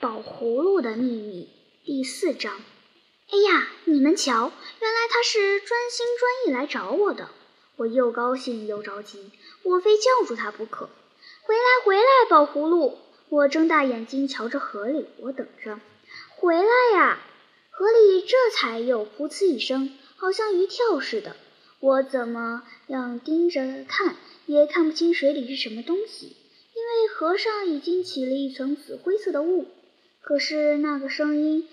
宝葫芦的秘密第四章。哎呀，你们瞧，原来他是专心专意来找我的。我又高兴又着急，我非叫住他不可。回来，回来，宝葫芦！我睁大眼睛瞧着河里，我等着。回来呀！河里这才又噗呲一声，好像鱼跳似的。我怎么样盯着看，也看不清水里是什么东西，因为河上已经起了一层紫灰色的雾。可是那个声音，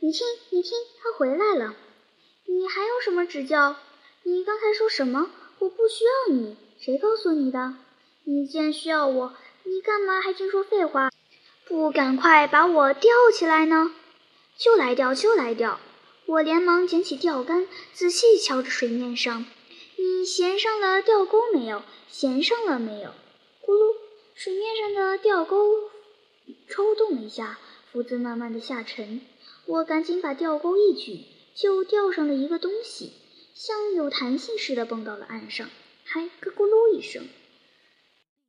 你听，你听，他回来了。你还有什么指教？你刚才说什么？我不需要你，谁告诉你的？你既然需要我，你干嘛还净说废话？不赶快把我吊起来呢？就来吊，就来吊！我连忙捡起钓竿，仔细瞧着水面上。你衔上了钓钩没有？衔上了没有？咕噜，水面上的钓钩抽动了一下，浮子慢慢的下沉。我赶紧把钓钩一举，就钓上了一个东西，像有弹性似的蹦到了岸上，还咯咕噜一声。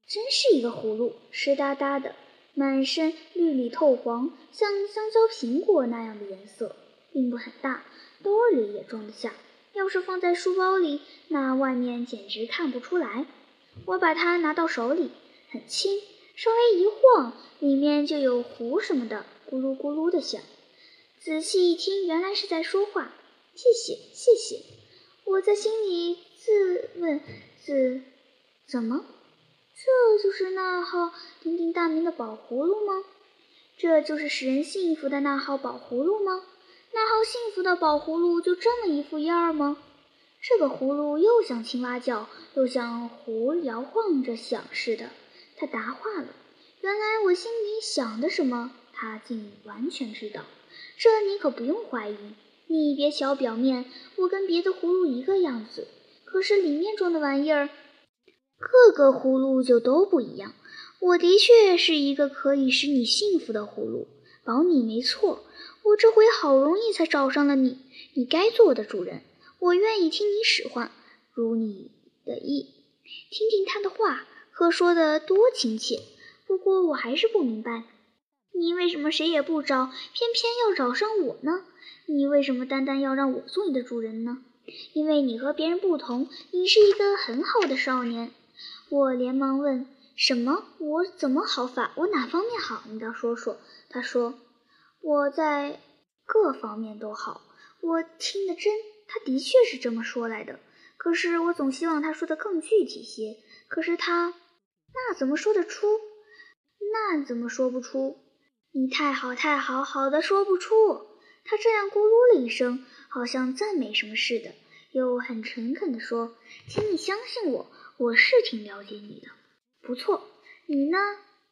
真是一个葫芦，湿哒哒的，满身绿里透黄，像香蕉、苹果那样的颜色，并不很大，兜里也装得下。要是放在书包里，那外面简直看不出来。我把它拿到手里，很轻，稍微一晃，里面就有糊什么的，咕噜咕噜的响。仔细一听，原来是在说话。谢谢，谢谢。我在心里自问自：怎么？这就是那号鼎鼎大名的宝葫芦吗？这就是使人幸福的那号宝葫芦吗？那号幸福的宝葫芦就这么一副样儿吗？这个葫芦又像青蛙叫，又像壶摇晃着响似的。它答话了。原来我心里想的什么，他竟完全知道。这你可不用怀疑。你别瞧表面，我跟别的葫芦一个样子，可是里面装的玩意儿。各个葫芦就都不一样。我的确是一个可以使你幸福的葫芦，保你没错。我这回好容易才找上了你，你该做我的主人。我愿意听你使唤，如你的意。听听他的话，可说的多亲切。不过我还是不明白，你为什么谁也不找，偏偏要找上我呢？你为什么单单要让我做你的主人呢？因为你和别人不同，你是一个很好的少年。我连忙问：“什么？我怎么好法？我哪方面好？你倒说说。”他说：“我在各方面都好。”我听得真，他的确是这么说来的。可是我总希望他说的更具体些。可是他那怎么说得出？那怎么说不出？你太好，太好，好的说不出。他这样咕噜了一声，好像赞美什么似的，又很诚恳地说：“请你相信我。”我是挺了解你的，不错。你呢？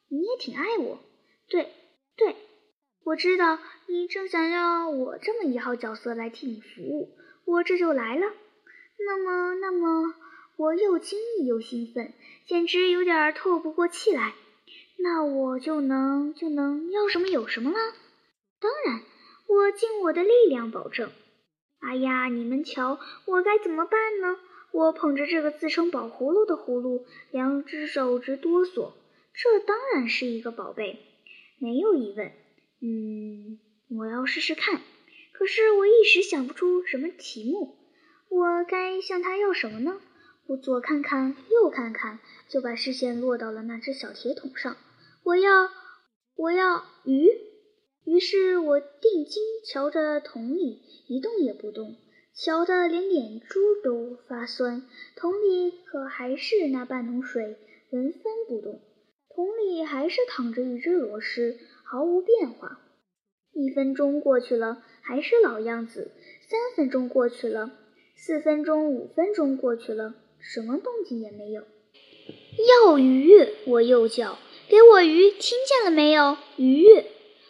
你也挺爱我。对，对，我知道你正想要我这么一号角色来替你服务，我这就来了。那么，那么，我又惊异又兴奋，简直有点透不过气来。那我就能就能要什么有什么了？当然，我尽我的力量保证。哎呀，你们瞧，我该怎么办呢？我捧着这个自称宝葫芦的葫芦，两只手直哆嗦。这当然是一个宝贝，没有疑问。嗯，我要试试看。可是我一时想不出什么题目。我该向他要什么呢？我左看看，右看看，就把视线落到了那只小铁桶上。我要，我要鱼。于是我定睛瞧着桶里，一动也不动。瞧得连眼珠都发酸，桶里可还是那半桶水，纹分不动。桶里还是躺着一只螺蛳，毫无变化。一分钟过去了，还是老样子；三分钟过去了，四分钟、五分钟过去了，什么动静也没有。要鱼！我又叫：“给我鱼！听见了没有？鱼！”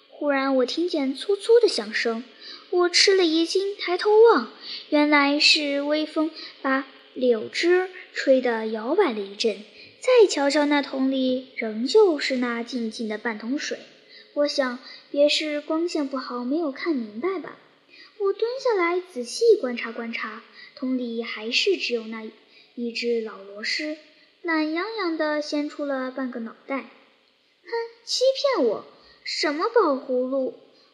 忽然，我听见粗粗的响声。我吃了一惊，抬头望，原来是微风把柳枝吹得摇摆了一阵。再瞧瞧那桶里，仍旧是那静静的半桶水。我想，别是光线不好，没有看明白吧。我蹲下来仔细观察观察，桶里还是只有那一只老螺狮，懒洋洋地掀出了半个脑袋。哼，欺骗我！什么宝葫芦？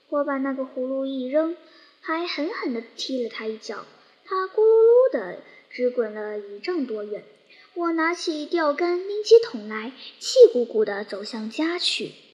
我把那个葫芦一扔，还狠狠地踢了他一脚，他咕噜噜地直滚了一丈多远。我拿起钓竿，拎起桶来，气鼓鼓地走向家去。